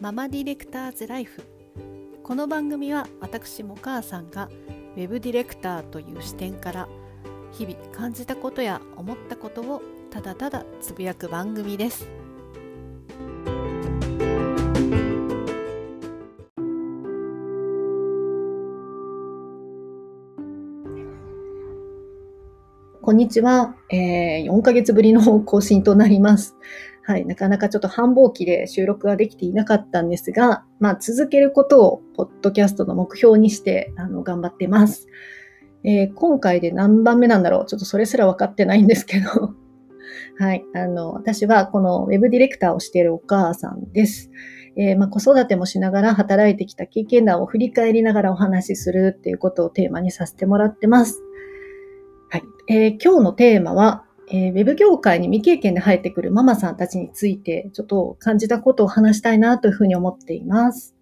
ママディレクターズライフ。この番組は私も母さんがウェブディレクターという視点から日々感じたことや思ったことをただただつぶやく番組です。こんにちは、えー、4ヶ月ぶりの更新となります。はい、なかなかちょっと繁忙期で収録ができていなかったんですが、まあ、続けることをポッドキャストの目標にしてあの頑張ってます、えー、今回で何番目なんだろう？ちょっとそれすら分かってないんですけど、はい、あの私はこのウェブディレクターをしているお母さんです。えー、まあ、子育てもしながら働いてきた経験談を振り返りながらお話しするっていうことをテーマにさせてもらってます。はい。えー、今日のテーマは、えー、ウェブ業界に未経験で入ってくるママさんたちについて、ちょっと感じたことを話したいなというふうに思っています。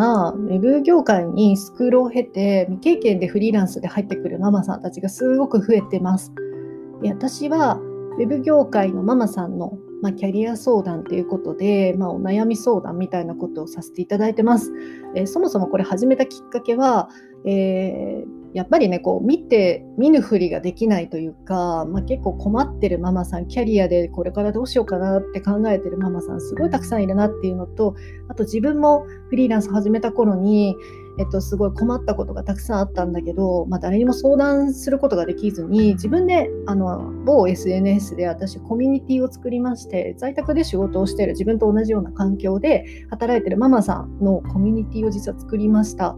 な、ウェブ業界にスクールを経て、未経験でフリーランスで入ってくるママさんたちがすごく増えてます。で私は、ウェブ業界のママさんの、まあ、キャリア相談ということで、まあ、お悩み相談みたいなことをさせていただいてます。えー、そもそもこれ始めたきっかけは、えーやっぱりねこう見て見ぬふりができないというか、まあ、結構困ってるママさんキャリアでこれからどうしようかなって考えてるママさんすごいたくさんいるなっていうのとあと自分もフリーランス始めた頃に、えっと、すごい困ったことがたくさんあったんだけど、まあ、誰にも相談することができずに自分であの某 SNS で私コミュニティを作りまして在宅で仕事をしている自分と同じような環境で働いてるママさんのコミュニティを実は作りました。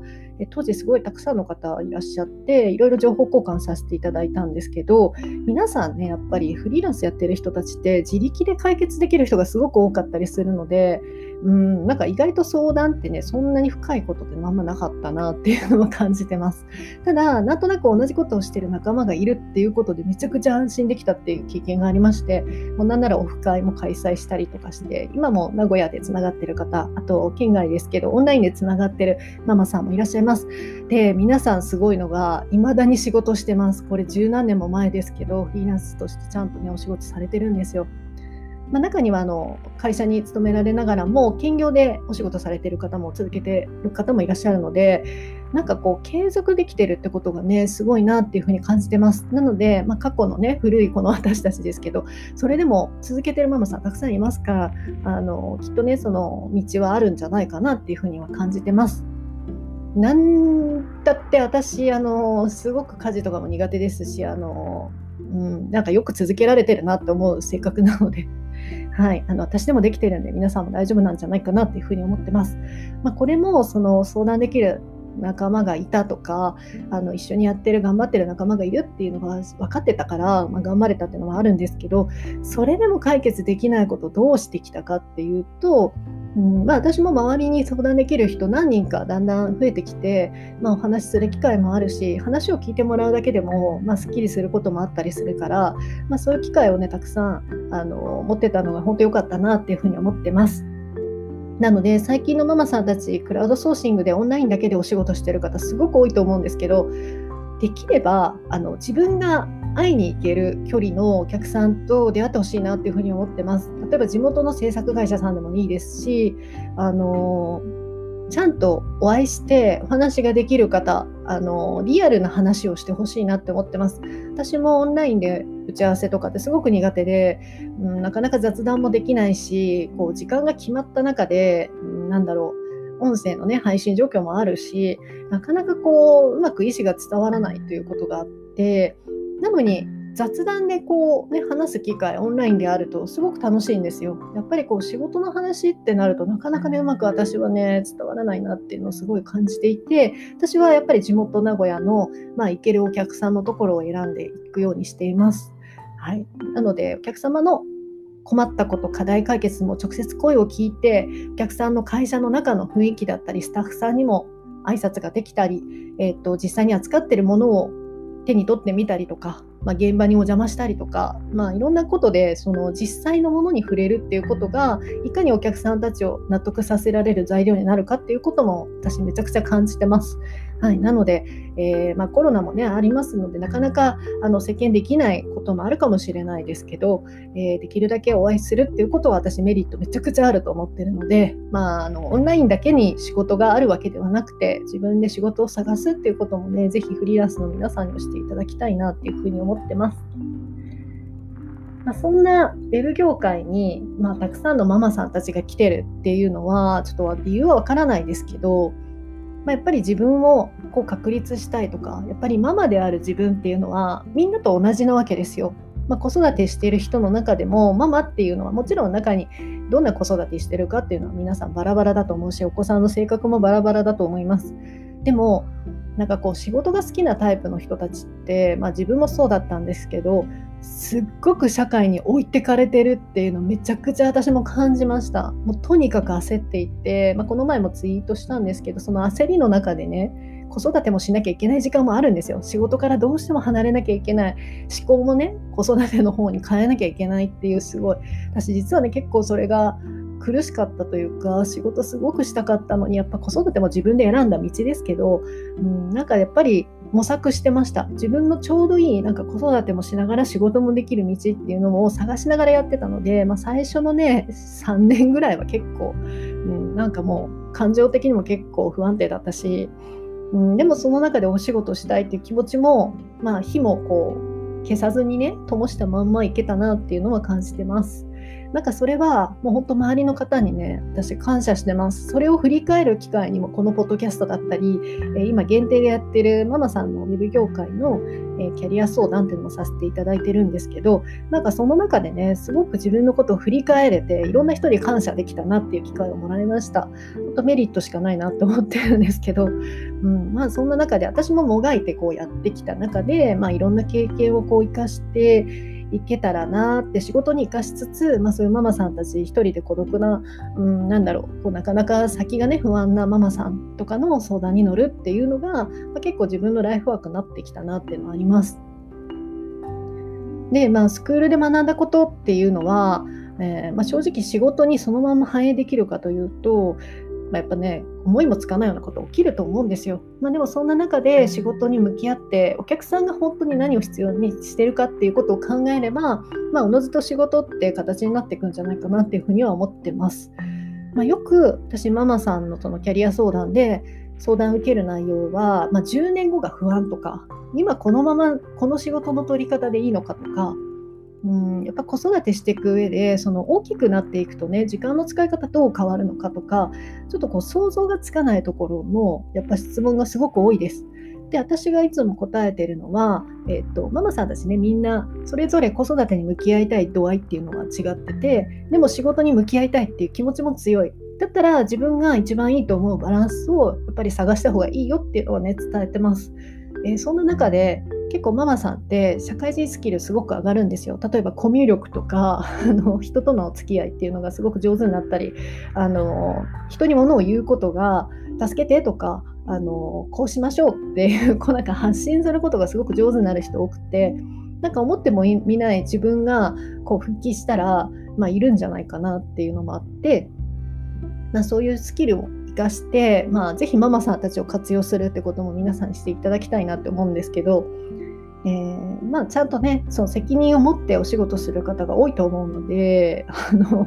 当時すごいたくさんの方いらっしゃっていろいろ情報交換させていただいたんですけど皆さんねやっぱりフリーランスやってる人たちって自力で解決できる人がすごく多かったりするのでうんなんか意外と相談ってねそんなに深いことってあんまなかったなっていうのを感じてます。ただなんとなく同じことをしてる仲間がいるっていうことでめちゃくちゃ安心できたっていう経験がありましてもうなんならオフ会も開催したりとかして今も名古屋でつながってる方あと県外ですけどオンラインでつながってるママさんもいらっしゃいます。ます。で皆さんすごいのが未だに仕事してます。これ十何年も前ですけどフリーランスとしてちゃんとねお仕事されてるんですよ。まあ、中にはあの会社に勤められながらも兼業でお仕事されてる方も続けてる方もいらっしゃるのでなんかこう継続できてるってことがねすごいなっていうふうに感じてます。なので、まあ、過去のね古いこの私たちですけどそれでも続けてるママさんたくさんいますからあのきっとねその道はあるんじゃないかなっていうふうには感じてます。なんだって私あのすごく家事とかも苦手ですしあの、うん、なんかよく続けられてるなって思う性格なので はい、あの私でもできてるんで皆さんも大丈夫なんじゃないかなっていうふうに思ってます。まあ、これもその相談できる仲間がいたとかあの一緒にやってる頑張ってる仲間がいるっていうのが分かってたから、まあ、頑張れたっていうのはあるんですけどそれでも解決できないことをどうしてきたかっていうとうんまあ、私も周りに相談できる人何人かだんだん増えてきて、まあ、お話しする機会もあるし話を聞いてもらうだけでも、まあ、すっきりすることもあったりするから、まあ、そういう機会をねたくさんあの持ってたのが本当良かったなっていうふうに思ってます。なので最近のママさんたちクラウドソーシングでオンラインだけでお仕事してる方すごく多いと思うんですけどできればあの自分が会いに行ける距離のお客さんと出会ってほしいなっていうふうに思ってます。例えば地元の制作会社さんでもいいですし、あのちゃんとお会いしてお話ができる方、あのリアルな話をしてほしいなって思ってます。私もオンラインで打ち合わせとかってすごく苦手で、うん、なかなか雑談もできないし、こう時間が決まった中で、うん、なんだろう、音声のね配信状況もあるしなかなかこううまく意思が伝わらないということがあってなのに雑談でこうね話す機会オンラインであるとすごく楽しいんですよ。やっぱりこう仕事の話ってなるとなかなかねうまく私はね伝わらないなっていうのをすごい感じていて私はやっぱり地元名古屋のまあ行けるお客さんのところを選んでいくようにしています。はい、なのでお客様の困ったこと課題解決も直接声を聞いてお客さんの会社の中の雰囲気だったりスタッフさんにも挨拶ができたり、えーと実際に扱っているものを手に取ってみたりとか、まあ、現場にお邪魔したりとか、まあ、いろんなことでその実際のものに触れるっていうことがいかにお客さんたちを納得させられる材料になるかっていうことも私めちゃくちゃ感じてます。はい、なので、えー、まあ、コロナもねありますのでなかなかあの世間できないこともあるかもしれないですけど、えー、できるだけお会いするっていうことは私メリットめちゃくちゃあると思ってるので、まあ、あのオンラインだけに仕事があるわけではなくて自分で仕事を探すっていうこともね是非フリーランスの皆さんにしていただきたいなっていうふうに思思ってます。まあ、そんなウェブ業界に、まあ、たくさんのママさんたちが来てるっていうのはちょっと理由はわからないですけどまあ、やっぱり自分をこう確立したいとかやっぱりママである自分っていうのはみんなと同じなわけですよ。まあ、子育てしている人の中でもママっていうのはもちろん中にどんな子育てしてるかっていうのは皆さんバラバラだと思うしお子さんの性格もバラバラだと思います。でもなんかこう仕事が好きなタイプの人たちって、まあ、自分もそうだったんですけどすっごく社会に置いてかれてるっていうのめちゃくちゃ私も感じました。もうとにかく焦っていて、まあ、この前もツイートしたんですけどその焦りの中でね子育てもしなきゃいけない時間もあるんですよ。仕事からどうしても離れなきゃいけない。思考もね子育ての方に変えなきゃいけないっていうすごい。私実はね結構それが苦しかったというか仕事すごくしたかったのにやっぱ子育ても自分で選んだ道ですけど、うん、なんかやっぱり模索してました自分のちょうどいいなんか子育てもしながら仕事もできる道っていうのを探しながらやってたので、まあ、最初のね3年ぐらいは結構、うん、なんかもう感情的にも結構不安定だったし、うん、でもその中でお仕事したいっていう気持ちもまあ火もこう消さずにね灯したまんまいけたなっていうのは感じてます。なんかそれはもう本当周りの方にね私感謝してます。それを振り返る機会にもこのポッドキャストだったり、今限定でやってるママさんのウェブ業界の、キャリア相談っていうのもさせていただいてるんですけどなんかその中でねすごく自分のことを振り返れていろんな人に感謝できたなっていう機会をもらいました。本当メリットしかないなって思ってるんですけど、うん、まあそんな中で私ももがいてこうやってきた中で、まあ、いろんな経験をこう生かしていけたらなって仕事に生かしつつ、まあ、そういうママさんたち一人で孤独な、うん、なんだろうこうなかなか先がね不安なママさんとかの相談に乗るっていうのが、まあ、結構自分のライフワークになってきたなっていうのはあります。でまあスクールで学んだことっていうのは、えー、まあ、正直仕事にそのまま反映できるかというとまあ、やっぱね思いもつかないようなこと起きると思うんですよ。まあ、でもそんな中で仕事に向き合ってお客さんが本当に何を必要にしてるかっていうことを考えれば、まあ、おのずと仕事って形になっていくんじゃないかなっていうふうには思ってます。まあ、よく私ママさんのそのキャリア相談で相談を受ける内容は、まあ、10年後が不安とか今このままこの仕事の取り方でいいのかとかうんやっぱ子育てしていく上でその大きくなっていくとね時間の使い方どう変わるのかとかちょっとこう想像がつかないところのやっぱ質問がすごく多いです。で私がいつも答えてるのは、えっと、ママさんたちねみんなそれぞれ子育てに向き合いたい度合いっていうのが違っててでも仕事に向き合いたいっていう気持ちも強いだったら自分が一番いいと思うバランスをやっぱり探した方がいいよっていうのをね伝えてます。えー、そんな中で結構ママさんって社会人スキルすごく上がるんですよ。例えばコミュ力とか あの人との付き合いっていうのがすごく上手になったりあの人に物を言うことが助けてとかあのこうしましょうっていうこうなんか発信することがすごく上手になる人多くてなんか思ってもみない自分がこう復帰したら、まあ、いるんじゃないかなっていうのもあって、まあ、そういうスキルを生かして、まあ、ぜひママさんたちを活用するってことも皆さんにしていただきたいなって思うんですけど、えー、まあ、ちゃんとねその責任を持ってお仕事する方が多いと思うのであの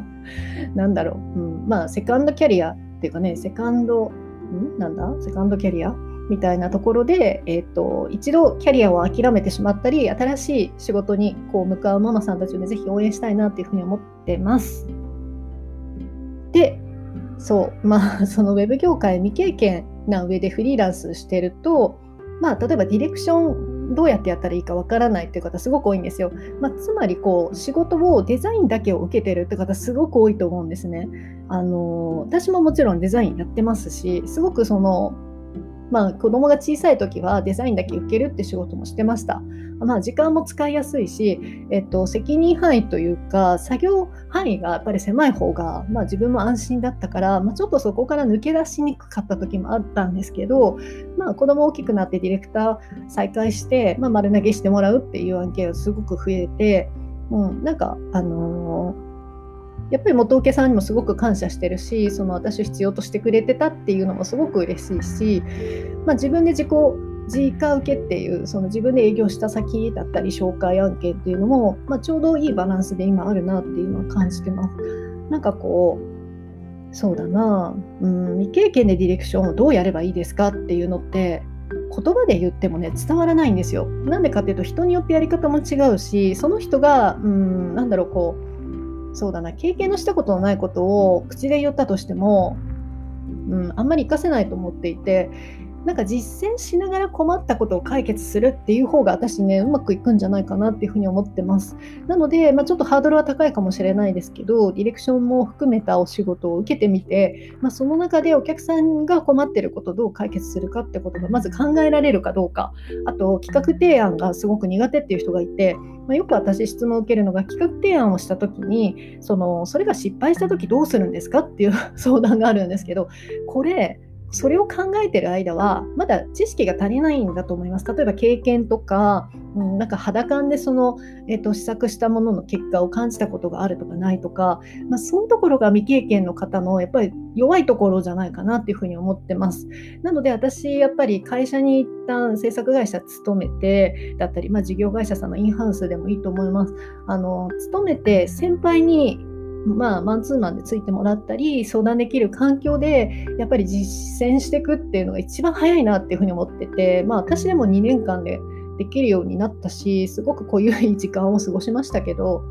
なんだろう、うんまあ、セカンドキャリアっていうかねセカンドんなんだ？セカンドキャリア？みたいなところで、えーと、一度キャリアを諦めてしまったり新しい仕事にこう向かうママさんたちをねぜひ応援したいなっていうふうに思ってます。でそうまあ そのウェブ業界未経験な上でフリーランスしてるとまあ例えばディレクションどうやってやったらいいかわからないっていう方すごく多いんですよ。まあ、つまりこう仕事をデザインだけを受けてるって方すごく多いと思うんですね。あの私ももちろんデザインやってますしすごくそのまあ、子供が小さい時はデザインだけ受けるって仕事もしてました。まあ、時間も使いやすいし、えっと、責任範囲というか作業範囲がやっぱり狭い方が、まあ、自分も安心だったから、まあ、ちょっとそこから抜け出しにくかった時もあったんですけど、まあ、子供大きくなってディレクター再開して、まあ、丸投げしてもらうっていう案件がすごく増えて、うん、なんかあのーやっぱり元請けさんにもすごく感謝してるしその私を必要としてくれてたっていうのもすごく嬉しいし、まあ、自分で自己自家受けっていうその自分で営業した先だったり紹介案件っていうのも、まあ、ちょうどいいバランスで今あるなっていうのを感じてます。なんかこうそうだな、うん、未経験でディレクションをどうやればいいですかっていうのって言葉で言ってもね伝わらないんですよ。なんでかっていうと人によってやり方も違うしその人が、うん、なんだろうこうそうだな。経験のしたことのないことを口で言ったとしても、うん、あんまり活かせないと思っていてなんか実践しながら困ったことを解決するっていう方が私ねうまくいくんじゃないかなっていうふうに思ってます。なので、まあ、ちょっとハードルは高いかもしれないですけどディレクションも含めたお仕事を受けてみて、まあ、その中でお客さんが困ってることをどう解決するかってことがまず考えられるかどうか。あと企画提案がすごく苦手っていう人がいて、まあ、よく私質問を受けるのが企画提案をした時にそのそれが失敗した時どうするんですかっていう 相談があるんですけどこれそれを考えてる間はまだ知識が足りないんだと思います。例えば経験とか、うん、なんか肌感でその、えーと、試作したものの結果を感じたことがあるとかないとか、まあ、そういうところが未経験の方のやっぱり弱いところじゃないかなっていうふうに思ってます。なので私やっぱり会社に一旦制作会社勤めてだったり、まあ、事業会社さんのインハウスでもいいと思います。あの勤めて先輩にまあ、マンツーマンでついてもらったり相談できる環境でやっぱり実践していくっていうのが一番早いなっていうふうに思ってて、まあ、私でも2年間でできるようになったしすごく濃い時間を過ごしましたけど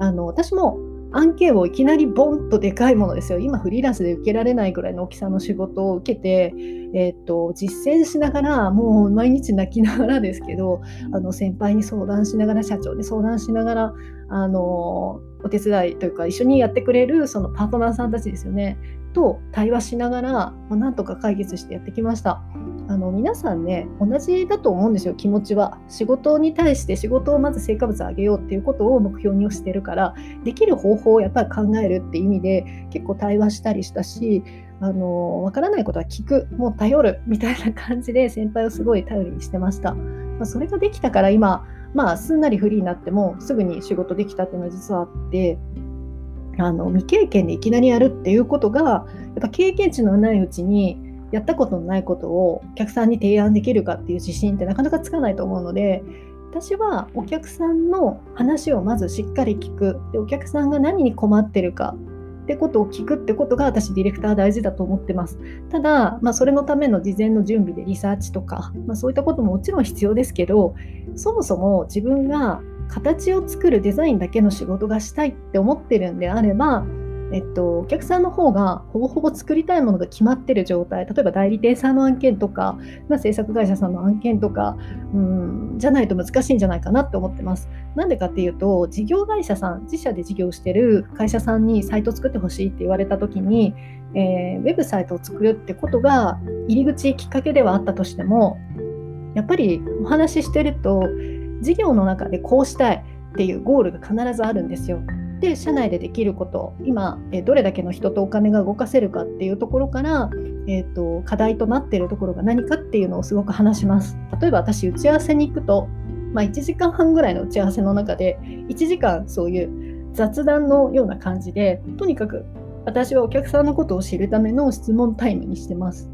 あの私も案件をいきなりボンとでかいものですよ。今フリーランスで受けられないぐらいの大きさの仕事を受けて、えー、っと実践しながらもう毎日泣きながらですけどあの先輩に相談しながら社長に相談しながらあのお手伝いというか一緒にやってくれるそのパートナーさんたちですよね。と対話しながら、ま、なんとか解決してやってきました。あの皆さんね同じだと思うんですよ。気持ちは。仕事に対して仕事をまず成果物を上げようっていうことを目標にしてるからできる方法をやっぱり考えるって意味で結構対話したりしたしあの分からないことは聞く。もう頼る。みたいな感じで先輩をすごい頼りにしてました、まあ、それができたから今まあすんなりフリーになってもすぐに仕事できたっていうのは実はあってあの未経験でいきなりやるっていうことがやっぱ経験値のないうちにやったことのないことをお客さんに提案できるかっていう自信ってなかなかつかないと思うので私はお客さんの話をまずしっかり聞く。でお客さんが何に困ってるかってことを聞くってことが私ディレクター大事だと思ってます。ただ、まあ、それのための事前の準備でリサーチとか、まあ、そういったことももちろん必要ですけどそもそも自分が形を作るデザインだけの仕事がしたいって思ってるんであればえっと、お客さんの方がほぼほぼ作りたいものが決まってる状態例えば代理店さんの案件とか、まあ、制作会社さんの案件とかうんじゃないと難しいんじゃないかなって思ってます。なんでかっていうと事業会社さん自社で事業してる会社さんにサイトを作ってほしいって言われた時に、えー、ウェブサイトを作るってことが入り口きっかけではあったとしてもやっぱりお話ししてると事業の中でこうしたいっていうゴールが必ずあるんですよ。で社内でできること今、えどれだけの人とお金が動かせるかっていうところから、えーと、課題となっているところが何かっていうのをすごく話します。例えば私打ち合わせに行くと、まあ、1時間半ぐらいの打ち合わせの中で1時間そういう雑談のような感じでとにかく私はお客さんのことを知るための質問タイムにしてます。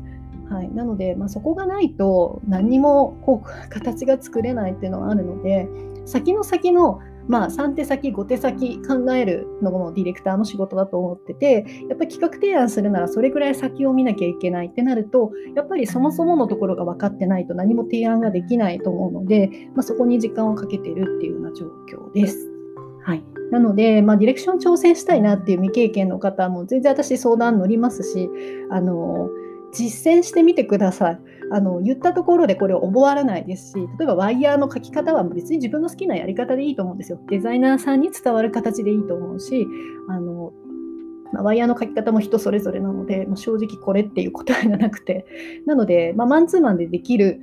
はい、なので、まあ、そこがないと何にもこう形が作れないっていうのはあるので先の先のまあ、3手先5手先考えるのもディレクターの仕事だと思っててやっぱり企画提案するならそれぐらい先を見なきゃいけないってなるとやっぱりそもそものところが分かってないと何も提案ができないと思うので、まあ、そこに時間をかけてるっていうような状況です。はい、なので、まあ、ディレクション挑戦したいなっていう未経験の方も全然私相談乗りますしあの実践してみてください。あの言ったところでこれを覚わらないですし例えばワイヤーの書き方は別に自分の好きなやり方でいいと思うんですよ。デザイナーさんに伝わる形でいいと思うしあのま、ワイヤーの書き方も人それぞれなので、まあ、正直これっていう答えがなくて。なので、まあ、マンツーマンでできる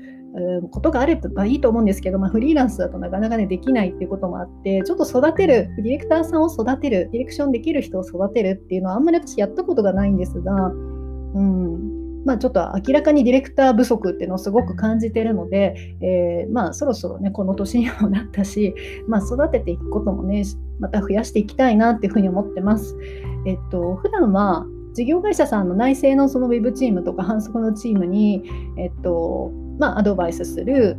ことがあればいいと思うんですけど、まあ、フリーランスだとなかなかねできないっていうこともあってちょっと育てるディレクターさんを育てるディレクションできる人を育てるっていうのはあんまり私やったことがないんですが、うん。まあ、ちょっと明らかにディレクター不足っていうのをすごく感じてるので、えー、まあ、そろそろねこの年にもなったし、まあ、育てていくこともねまた増やしていきたいなっていうふうに思ってます。えっと普段は事業会社さんの内製のそのウェブチームとか反則のチームに、えっとまあ、アドバイスする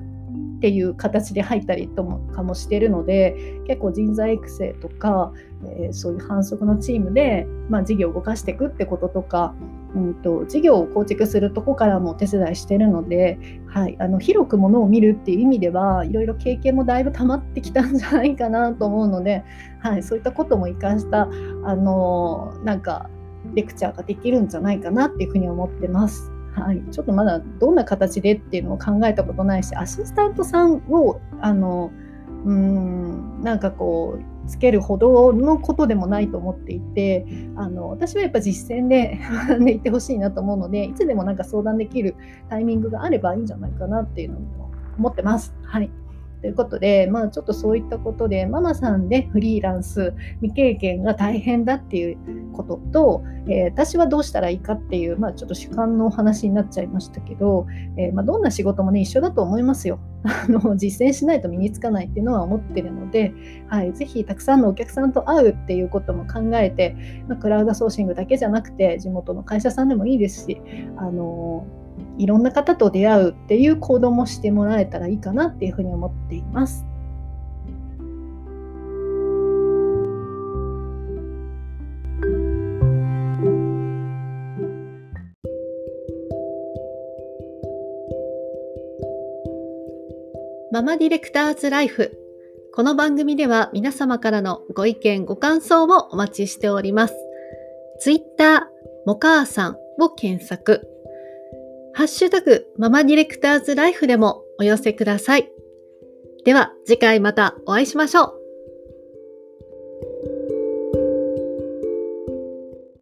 っていう形で入ったりともかもしてるので結構人材育成とか、えー、そういう反則のチームで、まあ、事業を動かしていくってこととか、うんと、事業を構築するとこからもお手伝いしてるので、はい、あの広くものを見るっていう意味ではいろいろ経験もだいぶ溜まってきたんじゃないかなと思うので、はい、そういったことも生かしたあのなんかレクチャーができるんじゃないかなっていうふうに思ってます。はい、ちょっとまだどんな形でっていうのを考えたことないしアシスタントさんをあのうーんなんかこうつけるほどのことでもないと思っていてあの私はやっぱ実践で学んでいってほしいなと思うのでいつでもなんか相談できるタイミングがあればいいんじゃないかなっていうのも思ってます。はいということで、まあ、ちょっとそういったことで、ママさんでフリーランス未経験が大変だっていうことと、えー、私はどうしたらいいかっていう、まあ、ちょっと主観のお話になっちゃいましたけど、えー、まあ、どんな仕事もね、一緒だと思いますよ。あの実践しないと身につかないっていうのは思ってるので、はい、ぜひたくさんのお客さんと会うっていうことも考えて、まあ、クラウドソーシングだけじゃなくて、地元の会社さんでもいいですし、あのーいろんな方と出会うっていう行動もしてもらえたらいいかなっていうふうに思っています。ママディレクターズライフ。この番組では皆様からのご意見、ご感想をお待ちしております。ツイッター、もかあさんを検索。ハッシュタグママディレクターズライフでもお寄せください。では次回またお会いしましょう。